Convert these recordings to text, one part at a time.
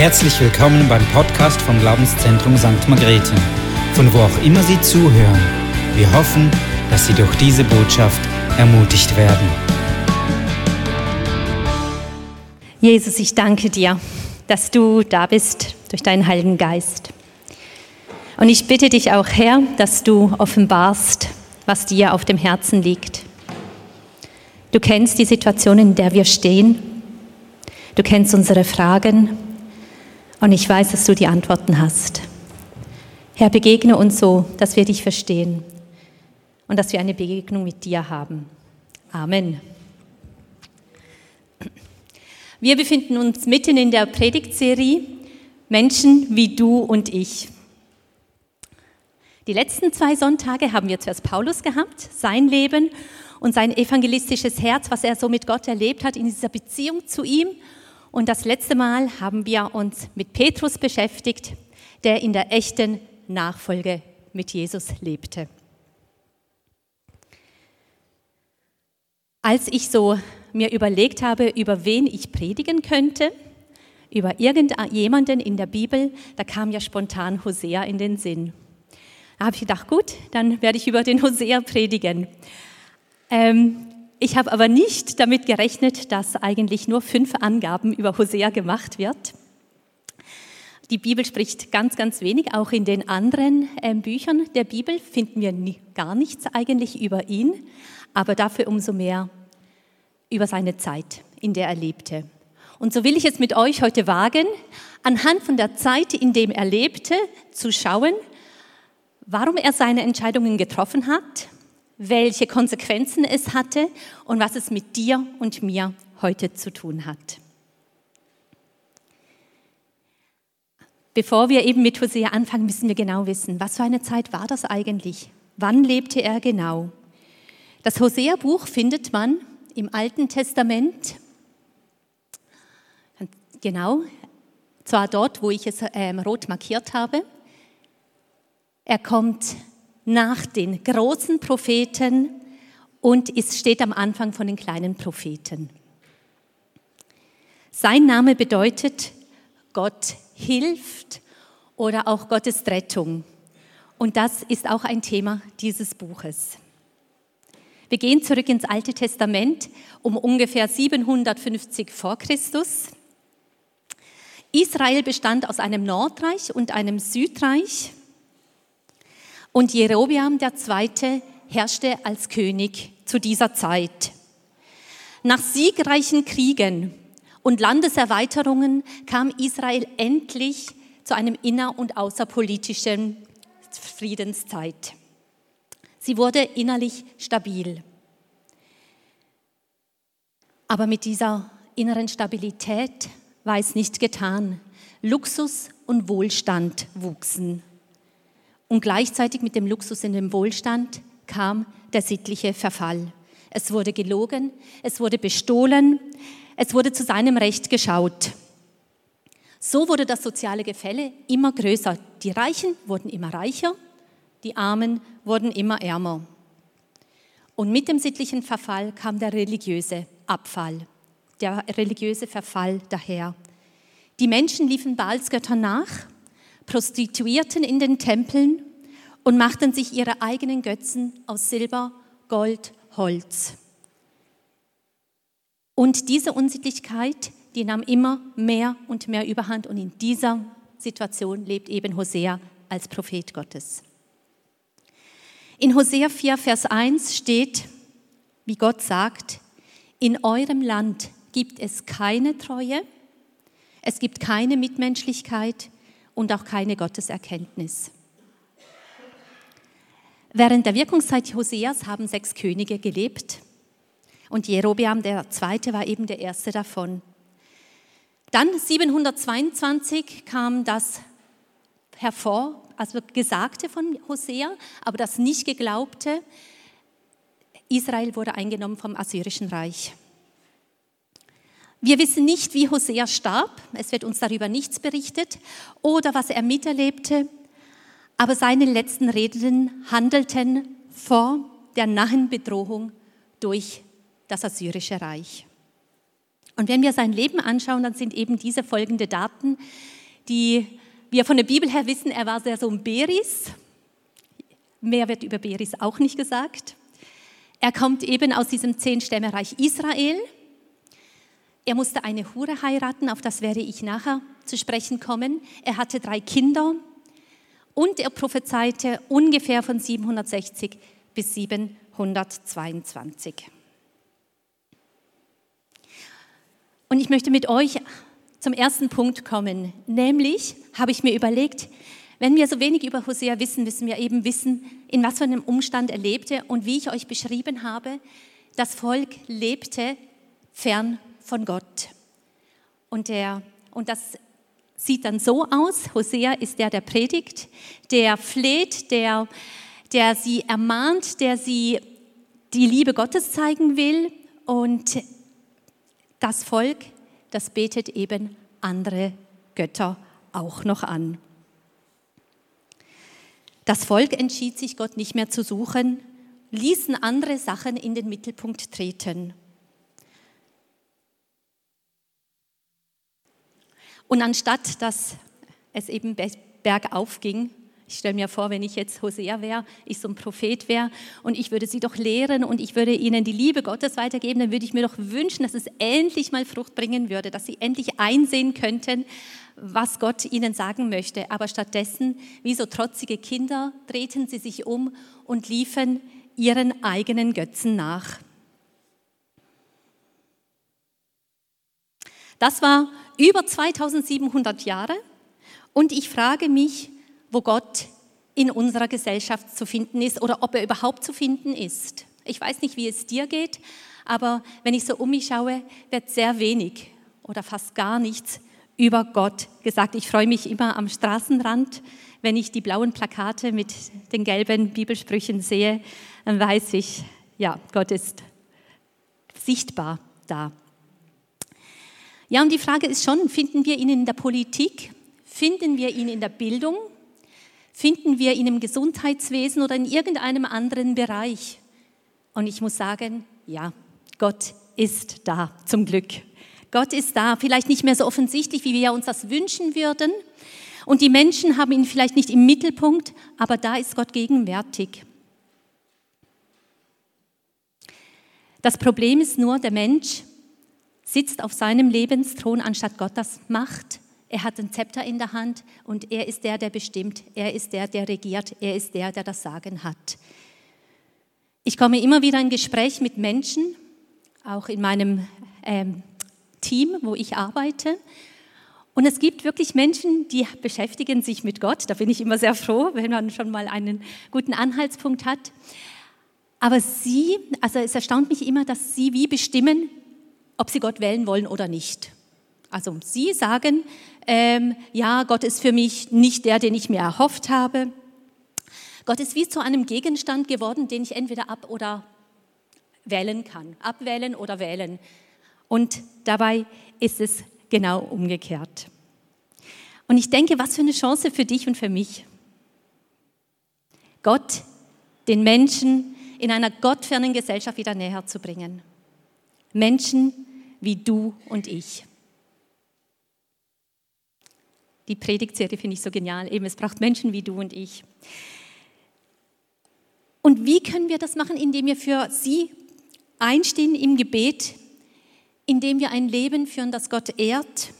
Herzlich willkommen beim Podcast vom Glaubenszentrum St. Margrethe, von wo auch immer Sie zuhören. Wir hoffen, dass Sie durch diese Botschaft ermutigt werden. Jesus, ich danke dir, dass du da bist durch deinen Heiligen Geist. Und ich bitte dich auch, Herr, dass du offenbarst, was dir auf dem Herzen liegt. Du kennst die Situation, in der wir stehen. Du kennst unsere Fragen. Und ich weiß, dass du die Antworten hast. Herr, begegne uns so, dass wir dich verstehen und dass wir eine Begegnung mit dir haben. Amen. Wir befinden uns mitten in der Predigtserie Menschen wie du und ich. Die letzten zwei Sonntage haben wir zuerst Paulus gehabt, sein Leben und sein evangelistisches Herz, was er so mit Gott erlebt hat in dieser Beziehung zu ihm. Und das letzte Mal haben wir uns mit Petrus beschäftigt, der in der echten Nachfolge mit Jesus lebte. Als ich so mir überlegt habe, über wen ich predigen könnte, über irgendjemanden in der Bibel, da kam ja spontan Hosea in den Sinn. Da habe ich gedacht, gut, dann werde ich über den Hosea predigen. Ähm, ich habe aber nicht damit gerechnet, dass eigentlich nur fünf Angaben über Hosea gemacht wird. Die Bibel spricht ganz, ganz wenig. Auch in den anderen äh, Büchern der Bibel finden wir nie, gar nichts eigentlich über ihn, aber dafür umso mehr über seine Zeit, in der er lebte. Und so will ich es mit euch heute wagen, anhand von der Zeit, in dem er lebte, zu schauen, warum er seine Entscheidungen getroffen hat, welche Konsequenzen es hatte und was es mit dir und mir heute zu tun hat. Bevor wir eben mit Hosea anfangen, müssen wir genau wissen, was für eine Zeit war das eigentlich? Wann lebte er genau? Das Hosea-Buch findet man im Alten Testament, genau, zwar dort, wo ich es ähm, rot markiert habe. Er kommt nach den großen Propheten und es steht am Anfang von den kleinen Propheten. Sein Name bedeutet Gott hilft oder auch Gottes Rettung. Und das ist auch ein Thema dieses Buches. Wir gehen zurück ins Alte Testament um ungefähr 750 vor Christus. Israel bestand aus einem Nordreich und einem Südreich. Und Jerobiam II. herrschte als König zu dieser Zeit. Nach siegreichen Kriegen und Landeserweiterungen kam Israel endlich zu einem inner- und außerpolitischen Friedenszeit. Sie wurde innerlich stabil. Aber mit dieser inneren Stabilität war es nicht getan. Luxus und Wohlstand wuchsen. Und gleichzeitig mit dem Luxus und dem Wohlstand kam der sittliche Verfall. Es wurde gelogen, es wurde bestohlen, es wurde zu seinem Recht geschaut. So wurde das soziale Gefälle immer größer. Die Reichen wurden immer reicher, die Armen wurden immer ärmer. Und mit dem sittlichen Verfall kam der religiöse Abfall, der religiöse Verfall daher. Die Menschen liefen Baalsgöttern nach, prostituierten in den Tempeln und machten sich ihre eigenen Götzen aus Silber, Gold, Holz. Und diese Unsittlichkeit, die nahm immer mehr und mehr überhand und in dieser Situation lebt eben Hosea als Prophet Gottes. In Hosea 4, Vers 1 steht, wie Gott sagt, in eurem Land gibt es keine Treue, es gibt keine Mitmenschlichkeit und auch keine Gotteserkenntnis. Während der Wirkungszeit Hoseas haben sechs Könige gelebt und Jerobeam der zweite war eben der erste davon. Dann 722 kam das hervor, also Gesagte von Hosea, aber das nicht geglaubte. Israel wurde eingenommen vom Assyrischen Reich. Wir wissen nicht, wie Hosea starb, es wird uns darüber nichts berichtet, oder was er miterlebte aber seine letzten Reden handelten vor der nahen Bedrohung durch das Assyrische Reich. Und wenn wir sein Leben anschauen, dann sind eben diese folgende Daten, die wir von der Bibel her wissen. Er war sehr so ein Beris. Mehr wird über Beris auch nicht gesagt. Er kommt eben aus diesem Zehnstämmereich Israel. Er musste eine Hure heiraten, auf das werde ich nachher zu sprechen kommen. Er hatte drei Kinder und er prophezeite ungefähr von 760 bis 722. Und ich möchte mit euch zum ersten Punkt kommen, nämlich habe ich mir überlegt, wenn wir so wenig über Hosea wissen, müssen wir eben wissen, in was für einem Umstand er lebte und wie ich euch beschrieben habe, das Volk lebte fern von Gott. Und, der, und das sieht dann so aus, Hosea ist der, der predigt, der fleht, der, der sie ermahnt, der sie die Liebe Gottes zeigen will und das Volk, das betet eben andere Götter auch noch an. Das Volk entschied sich, Gott nicht mehr zu suchen, ließen andere Sachen in den Mittelpunkt treten. Und anstatt dass es eben bergauf ging, ich stelle mir vor, wenn ich jetzt Hosea wäre, ich so ein Prophet wäre und ich würde sie doch lehren und ich würde ihnen die Liebe Gottes weitergeben, dann würde ich mir doch wünschen, dass es endlich mal Frucht bringen würde, dass sie endlich einsehen könnten, was Gott ihnen sagen möchte. Aber stattdessen, wie so trotzige Kinder, drehten sie sich um und liefen ihren eigenen Götzen nach. Das war über 2700 Jahre und ich frage mich, wo Gott in unserer Gesellschaft zu finden ist oder ob er überhaupt zu finden ist. Ich weiß nicht, wie es dir geht, aber wenn ich so um mich schaue, wird sehr wenig oder fast gar nichts über Gott gesagt. Ich freue mich immer am Straßenrand, wenn ich die blauen Plakate mit den gelben Bibelsprüchen sehe, dann weiß ich, ja, Gott ist sichtbar da. Ja, und die Frage ist schon, finden wir ihn in der Politik? Finden wir ihn in der Bildung? finden wir ihn im Gesundheitswesen oder in irgendeinem anderen Bereich. Und ich muss sagen, ja, Gott ist da, zum Glück. Gott ist da, vielleicht nicht mehr so offensichtlich, wie wir uns das wünschen würden. Und die Menschen haben ihn vielleicht nicht im Mittelpunkt, aber da ist Gott gegenwärtig. Das Problem ist nur, der Mensch sitzt auf seinem Lebensthron, anstatt Gott das macht. Er hat ein Zepter in der Hand und er ist der, der bestimmt. Er ist der, der regiert. Er ist der, der das Sagen hat. Ich komme immer wieder in Gespräch mit Menschen, auch in meinem ähm, Team, wo ich arbeite. Und es gibt wirklich Menschen, die beschäftigen sich mit Gott. Da bin ich immer sehr froh, wenn man schon mal einen guten Anhaltspunkt hat. Aber sie, also es erstaunt mich immer, dass sie wie bestimmen, ob sie Gott wählen wollen oder nicht. Also sie sagen, ähm, ja, Gott ist für mich nicht der, den ich mir erhofft habe. Gott ist wie zu einem Gegenstand geworden, den ich entweder ab oder wählen kann. Abwählen oder wählen. Und dabei ist es genau umgekehrt. Und ich denke, was für eine Chance für dich und für mich. Gott, den Menschen in einer gottfernen Gesellschaft wieder näher zu bringen. Menschen wie du und ich. Die Predigtserie finde ich so genial. Eben, es braucht Menschen wie du und ich. Und wie können wir das machen? Indem wir für sie einstehen im Gebet, indem wir ein Leben führen, das Gott ehrt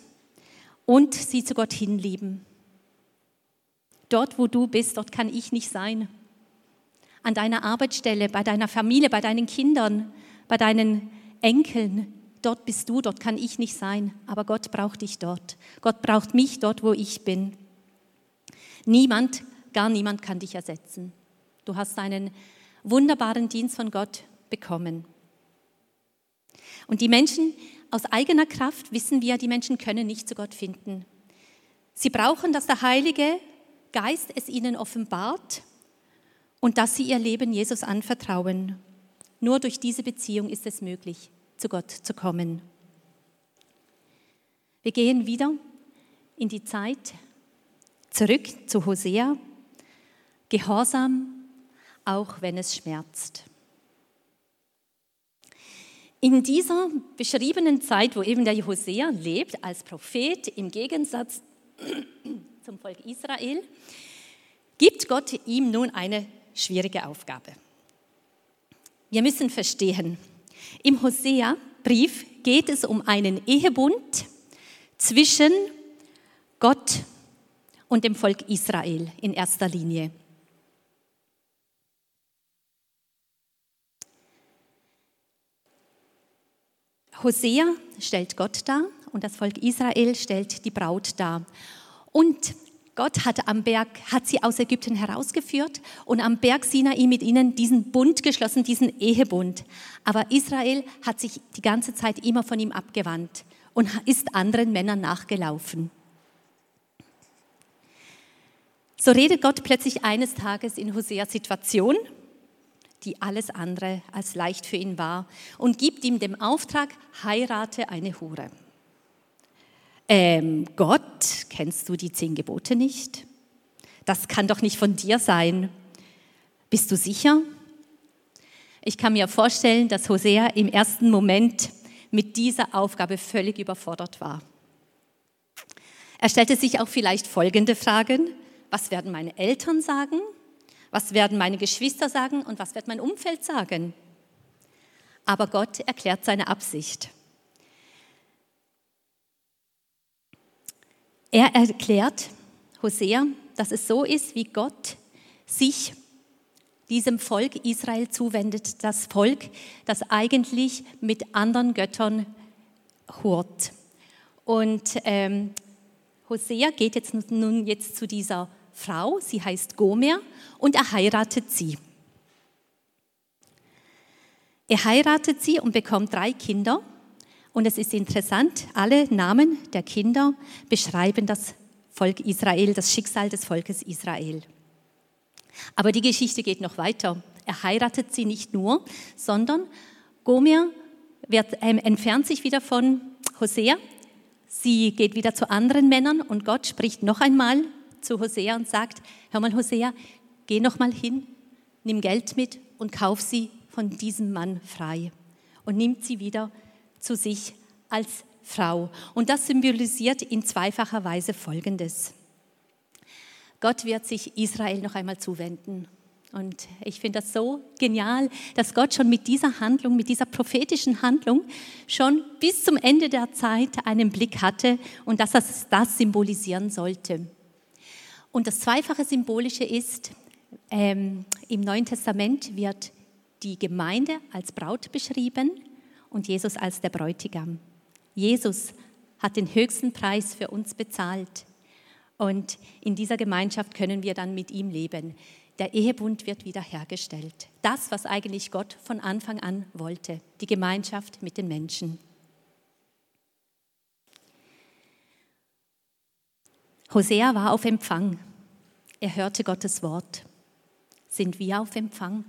und sie zu Gott hinlieben. Dort, wo du bist, dort kann ich nicht sein. An deiner Arbeitsstelle, bei deiner Familie, bei deinen Kindern, bei deinen Enkeln, dort bist du, dort kann ich nicht sein, aber Gott braucht dich dort. Gott braucht mich dort, wo ich bin. Niemand, gar niemand kann dich ersetzen. Du hast einen wunderbaren Dienst von Gott bekommen. Und die Menschen aus eigener Kraft wissen wir, die Menschen können nicht zu Gott finden. Sie brauchen, dass der Heilige Geist es ihnen offenbart und dass sie ihr Leben Jesus anvertrauen. Nur durch diese Beziehung ist es möglich zu Gott zu kommen. Wir gehen wieder in die Zeit zurück zu Hosea, Gehorsam, auch wenn es schmerzt. In dieser beschriebenen Zeit, wo eben der Hosea lebt als Prophet, im Gegensatz zum Volk Israel, gibt Gott ihm nun eine schwierige Aufgabe. Wir müssen verstehen, im Hosea-Brief geht es um einen Ehebund zwischen Gott und dem Volk Israel in erster Linie. Hosea stellt Gott dar und das Volk Israel stellt die Braut dar. Und Gott hat am Berg, hat sie aus Ägypten herausgeführt und am Berg Sinai mit ihnen diesen Bund geschlossen, diesen Ehebund. Aber Israel hat sich die ganze Zeit immer von ihm abgewandt und ist anderen Männern nachgelaufen. So redet Gott plötzlich eines Tages in Hoseas Situation die alles andere als leicht für ihn war, und gibt ihm den Auftrag, heirate eine Hure. Ähm, Gott, kennst du die zehn Gebote nicht? Das kann doch nicht von dir sein. Bist du sicher? Ich kann mir vorstellen, dass Hosea im ersten Moment mit dieser Aufgabe völlig überfordert war. Er stellte sich auch vielleicht folgende Fragen. Was werden meine Eltern sagen? Was werden meine Geschwister sagen und was wird mein Umfeld sagen? Aber Gott erklärt seine Absicht. Er erklärt Hosea, dass es so ist, wie Gott sich diesem Volk Israel zuwendet, das Volk, das eigentlich mit anderen Göttern hurt. Und ähm, Hosea geht jetzt nun jetzt zu dieser Frau, sie heißt Gomer, und er heiratet sie. Er heiratet sie und bekommt drei Kinder. Und es ist interessant, alle Namen der Kinder beschreiben das Volk Israel, das Schicksal des Volkes Israel. Aber die Geschichte geht noch weiter. Er heiratet sie nicht nur, sondern Gomer wird, äh, entfernt sich wieder von Hosea. Sie geht wieder zu anderen Männern und Gott spricht noch einmal zu Hosea und sagt, hör mal Hosea, geh noch mal hin, nimm Geld mit und kauf sie von diesem Mann frei und nimmt sie wieder zu sich als Frau. Und das symbolisiert in zweifacher Weise Folgendes. Gott wird sich Israel noch einmal zuwenden. Und ich finde das so genial, dass Gott schon mit dieser Handlung, mit dieser prophetischen Handlung schon bis zum Ende der Zeit einen Blick hatte und dass das das symbolisieren sollte. Und das zweifache Symbolische ist, ähm, im Neuen Testament wird die Gemeinde als Braut beschrieben und Jesus als der Bräutigam. Jesus hat den höchsten Preis für uns bezahlt. Und in dieser Gemeinschaft können wir dann mit ihm leben. Der Ehebund wird wiederhergestellt. Das, was eigentlich Gott von Anfang an wollte, die Gemeinschaft mit den Menschen. Hosea war auf Empfang. Er hörte Gottes Wort. Sind wir auf Empfang?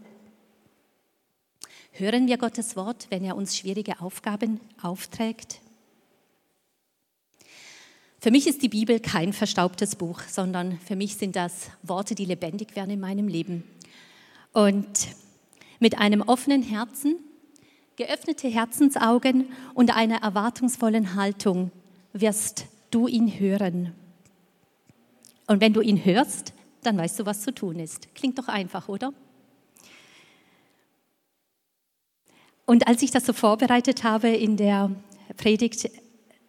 Hören wir Gottes Wort, wenn er uns schwierige Aufgaben aufträgt? Für mich ist die Bibel kein verstaubtes Buch, sondern für mich sind das Worte, die lebendig werden in meinem Leben. Und mit einem offenen Herzen, geöffnete Herzensaugen und einer erwartungsvollen Haltung wirst du ihn hören. Und wenn du ihn hörst, dann weißt du, was zu tun ist. Klingt doch einfach, oder? Und als ich das so vorbereitet habe in der Predigt,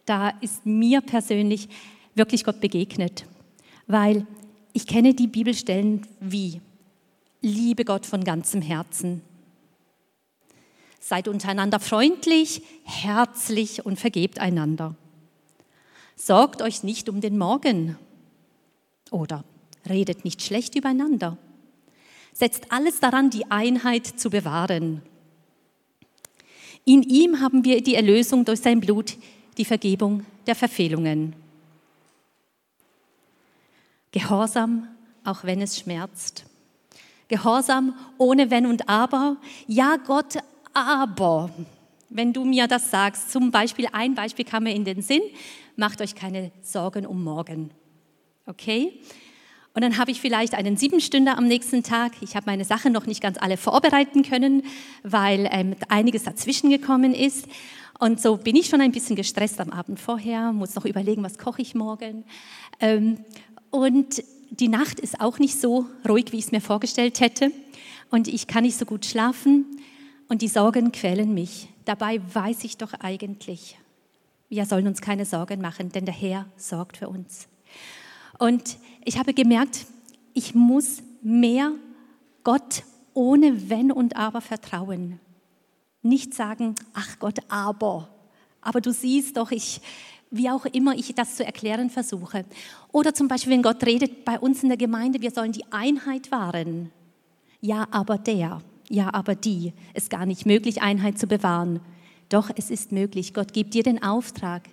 da ist mir persönlich wirklich Gott begegnet, weil ich kenne die Bibelstellen wie Liebe Gott von ganzem Herzen. Seid untereinander freundlich, herzlich und vergebt einander. Sorgt euch nicht um den Morgen, oder redet nicht schlecht übereinander. Setzt alles daran, die Einheit zu bewahren. In ihm haben wir die Erlösung durch sein Blut, die Vergebung der Verfehlungen. Gehorsam, auch wenn es schmerzt. Gehorsam ohne Wenn und Aber. Ja, Gott, aber. Wenn du mir das sagst, zum Beispiel, ein Beispiel kam mir in den Sinn, macht euch keine Sorgen um morgen. Okay? Und dann habe ich vielleicht einen Siebenstünder am nächsten Tag. Ich habe meine Sachen noch nicht ganz alle vorbereiten können, weil ähm, einiges dazwischen gekommen ist. Und so bin ich schon ein bisschen gestresst am Abend vorher, muss noch überlegen, was koche ich morgen. Ähm, und die Nacht ist auch nicht so ruhig, wie ich es mir vorgestellt hätte. Und ich kann nicht so gut schlafen und die Sorgen quälen mich. Dabei weiß ich doch eigentlich, wir sollen uns keine Sorgen machen, denn der Herr sorgt für uns. Und ich habe gemerkt, ich muss mehr Gott ohne Wenn und Aber vertrauen. Nicht sagen, ach Gott, aber. Aber du siehst doch, ich, wie auch immer ich das zu erklären versuche. Oder zum Beispiel, wenn Gott redet bei uns in der Gemeinde, wir sollen die Einheit wahren. Ja, aber der, ja, aber die. Es ist gar nicht möglich, Einheit zu bewahren. Doch es ist möglich. Gott gibt dir den Auftrag,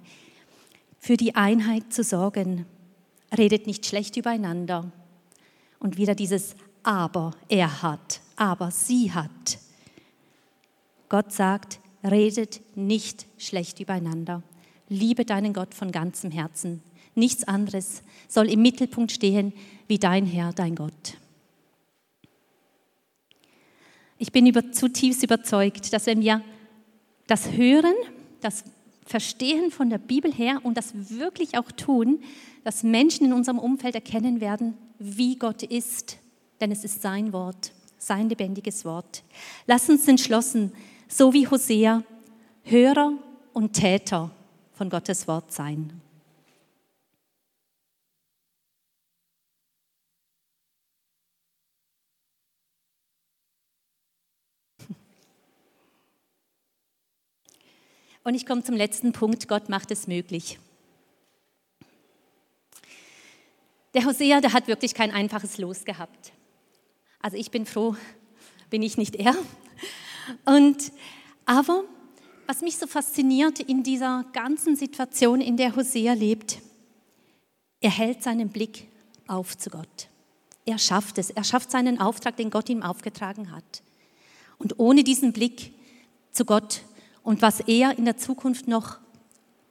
für die Einheit zu sorgen. Redet nicht schlecht übereinander. Und wieder dieses Aber, er hat, aber sie hat. Gott sagt, redet nicht schlecht übereinander. Liebe deinen Gott von ganzem Herzen. Nichts anderes soll im Mittelpunkt stehen wie dein Herr, dein Gott. Ich bin über, zutiefst überzeugt, dass wenn wir das Hören, das Verstehen von der Bibel her und das wirklich auch tun, dass Menschen in unserem Umfeld erkennen werden, wie Gott ist, denn es ist sein Wort, sein lebendiges Wort. Lass uns entschlossen, so wie Hosea, Hörer und Täter von Gottes Wort sein. Und ich komme zum letzten Punkt, Gott macht es möglich. Der Hosea, der hat wirklich kein einfaches Los gehabt. Also ich bin froh, bin ich nicht er. Und, aber was mich so fasziniert in dieser ganzen Situation, in der Hosea lebt, er hält seinen Blick auf zu Gott. Er schafft es. Er schafft seinen Auftrag, den Gott ihm aufgetragen hat. Und ohne diesen Blick zu Gott und was er in der Zukunft noch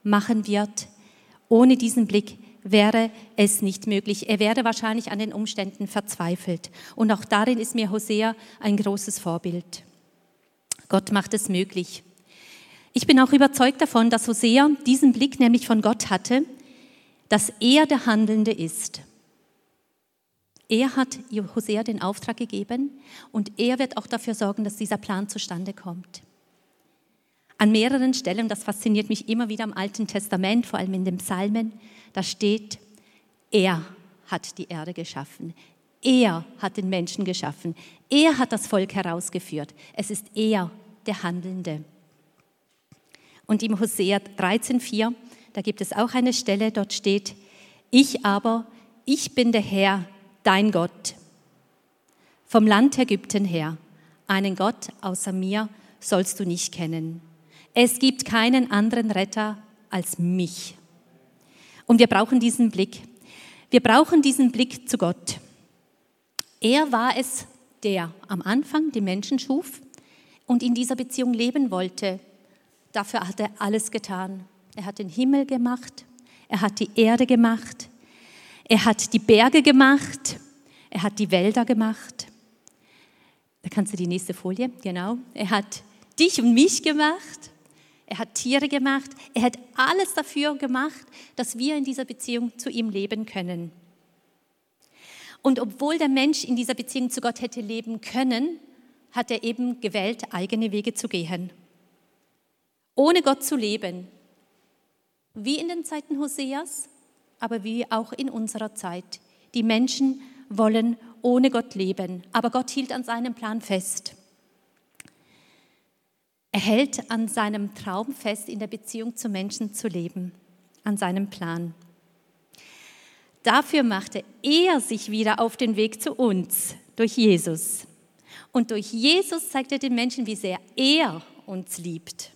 machen wird. Ohne diesen Blick wäre es nicht möglich. Er wäre wahrscheinlich an den Umständen verzweifelt. Und auch darin ist mir Hosea ein großes Vorbild. Gott macht es möglich. Ich bin auch überzeugt davon, dass Hosea diesen Blick nämlich von Gott hatte, dass er der Handelnde ist. Er hat Hosea den Auftrag gegeben und er wird auch dafür sorgen, dass dieser Plan zustande kommt. An mehreren Stellen, das fasziniert mich immer wieder im Alten Testament, vor allem in den Psalmen, da steht, er hat die Erde geschaffen. Er hat den Menschen geschaffen. Er hat das Volk herausgeführt. Es ist er, der Handelnde. Und im Hosea 13,4, da gibt es auch eine Stelle, dort steht, ich aber, ich bin der Herr, dein Gott. Vom Land Ägypten her, einen Gott außer mir sollst du nicht kennen. Es gibt keinen anderen Retter als mich. Und wir brauchen diesen Blick. Wir brauchen diesen Blick zu Gott. Er war es, der am Anfang die Menschen schuf und in dieser Beziehung leben wollte. Dafür hat er alles getan. Er hat den Himmel gemacht, er hat die Erde gemacht, er hat die Berge gemacht, er hat die Wälder gemacht. Da kannst du die nächste Folie, genau. Er hat dich und mich gemacht er hat Tiere gemacht, er hat alles dafür gemacht, dass wir in dieser Beziehung zu ihm leben können. Und obwohl der Mensch in dieser Beziehung zu Gott hätte leben können, hat er eben gewählt, eigene Wege zu gehen. Ohne Gott zu leben. Wie in den Zeiten Hoseas, aber wie auch in unserer Zeit. Die Menschen wollen ohne Gott leben, aber Gott hielt an seinem Plan fest. Er hält an seinem Traum fest, in der Beziehung zu Menschen zu leben, an seinem Plan. Dafür machte er sich wieder auf den Weg zu uns durch Jesus. Und durch Jesus zeigt er den Menschen, wie sehr er uns liebt.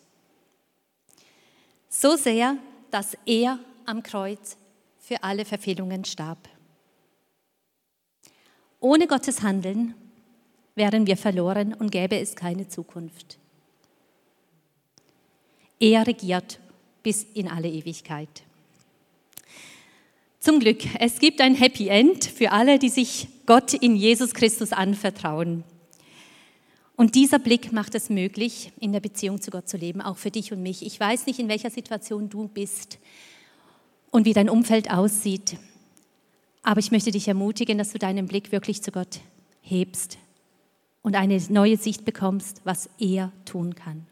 So sehr, dass er am Kreuz für alle Verfehlungen starb. Ohne Gottes Handeln wären wir verloren und gäbe es keine Zukunft. Er regiert bis in alle Ewigkeit. Zum Glück, es gibt ein Happy End für alle, die sich Gott in Jesus Christus anvertrauen. Und dieser Blick macht es möglich, in der Beziehung zu Gott zu leben, auch für dich und mich. Ich weiß nicht, in welcher Situation du bist und wie dein Umfeld aussieht, aber ich möchte dich ermutigen, dass du deinen Blick wirklich zu Gott hebst und eine neue Sicht bekommst, was er tun kann.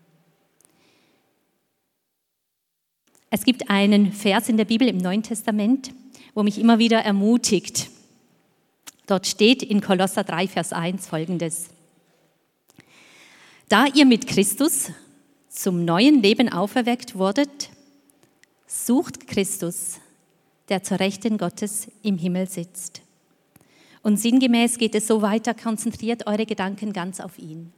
Es gibt einen Vers in der Bibel im Neuen Testament, wo mich immer wieder ermutigt. Dort steht in Kolosser 3, Vers 1 folgendes. Da ihr mit Christus zum neuen Leben auferweckt wurdet, sucht Christus, der zur Rechten Gottes im Himmel sitzt. Und sinngemäß geht es so weiter, konzentriert eure Gedanken ganz auf ihn.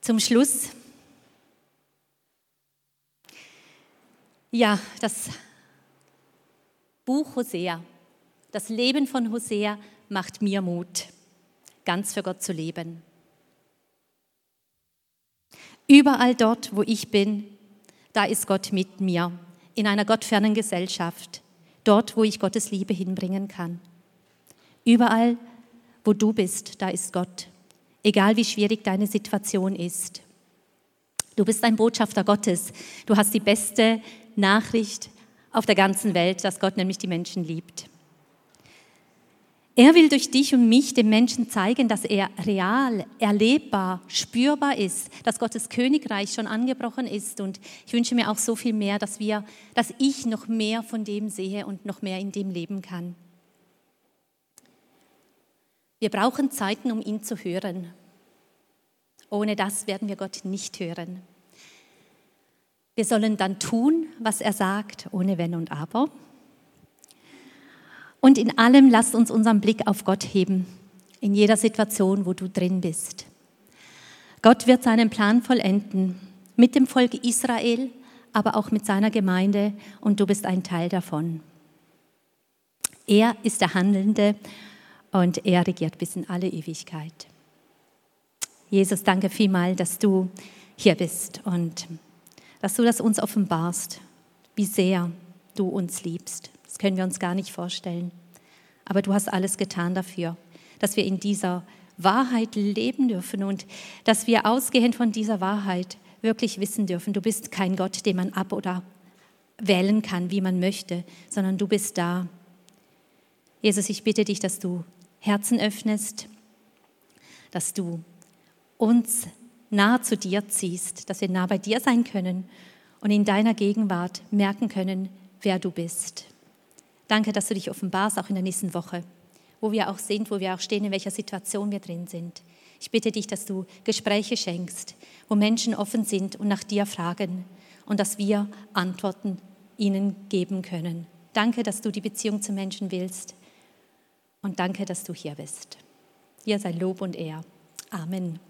Zum Schluss Ja, das Buch Hosea, das Leben von Hosea macht mir Mut, ganz für Gott zu leben. Überall dort, wo ich bin, da ist Gott mit mir, in einer gottfernen Gesellschaft, dort, wo ich Gottes Liebe hinbringen kann. Überall, wo du bist, da ist Gott, egal wie schwierig deine Situation ist. Du bist ein Botschafter Gottes. Du hast die beste Nachricht auf der ganzen Welt, dass Gott nämlich die Menschen liebt. Er will durch dich und mich den Menschen zeigen, dass er real, erlebbar, spürbar ist, dass Gottes Königreich schon angebrochen ist. Und ich wünsche mir auch so viel mehr, dass wir, dass ich noch mehr von dem sehe und noch mehr in dem leben kann. Wir brauchen Zeiten, um ihn zu hören. Ohne das werden wir Gott nicht hören. Wir sollen dann tun, was er sagt, ohne Wenn und Aber. Und in allem lasst uns unseren Blick auf Gott heben, in jeder Situation, wo du drin bist. Gott wird seinen Plan vollenden, mit dem Volk Israel, aber auch mit seiner Gemeinde, und du bist ein Teil davon. Er ist der Handelnde und er regiert bis in alle Ewigkeit. Jesus, danke vielmal, dass du hier bist und dass du das uns offenbarst, wie sehr du uns liebst. Das können wir uns gar nicht vorstellen. Aber du hast alles getan dafür, dass wir in dieser Wahrheit leben dürfen und dass wir ausgehend von dieser Wahrheit wirklich wissen dürfen, du bist kein Gott, den man ab oder wählen kann, wie man möchte, sondern du bist da. Jesus, ich bitte dich, dass du Herzen öffnest, dass du uns nah zu dir ziehst, dass wir nah bei dir sein können und in deiner Gegenwart merken können, wer du bist. Danke, dass du dich offenbarst, auch in der nächsten Woche, wo wir auch sind, wo wir auch stehen, in welcher Situation wir drin sind. Ich bitte dich, dass du Gespräche schenkst, wo Menschen offen sind und nach dir fragen und dass wir Antworten ihnen geben können. Danke, dass du die Beziehung zu Menschen willst und danke, dass du hier bist. Dir sei Lob und Ehr. Amen.